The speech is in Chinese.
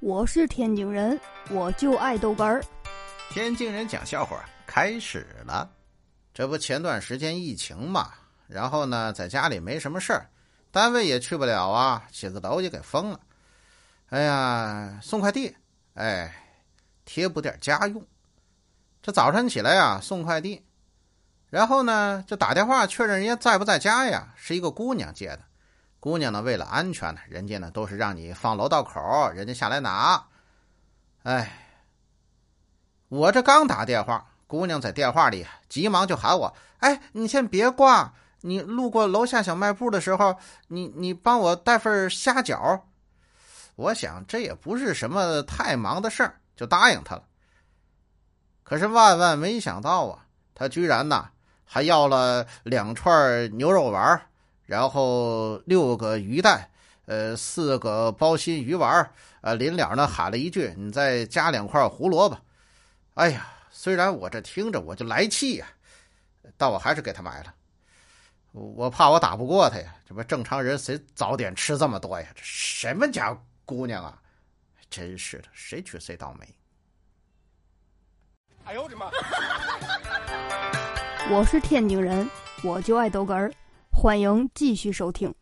我是天津人，我就爱豆干儿。天津人讲笑话开始了。这不前段时间疫情嘛，然后呢，在家里没什么事儿，单位也去不了啊，写字楼也给封了。哎呀，送快递，哎，贴补点家用。这早晨起来呀，送快递，然后呢，就打电话确认人家在不在家呀，是一个姑娘接的。姑娘呢，为了安全呢，人家呢都是让你放楼道口，人家下来拿。哎，我这刚打电话，姑娘在电话里急忙就喊我：“哎，你先别挂，你路过楼下小卖部的时候，你你帮我带份虾饺。”我想这也不是什么太忙的事儿，就答应她了。可是万万没想到啊，她居然呢还要了两串牛肉丸。然后六个鱼蛋，呃，四个包心鱼丸呃，临了呢喊了一句：“你再加两块胡萝卜。”哎呀，虽然我这听着我就来气呀，但我还是给他买了。我怕我打不过他呀，这不正常人谁早点吃这么多呀？这什么家姑娘啊？真是的，谁娶谁倒霉。哎呦我的妈！我是天津人，我就爱豆干儿。欢迎继续收听。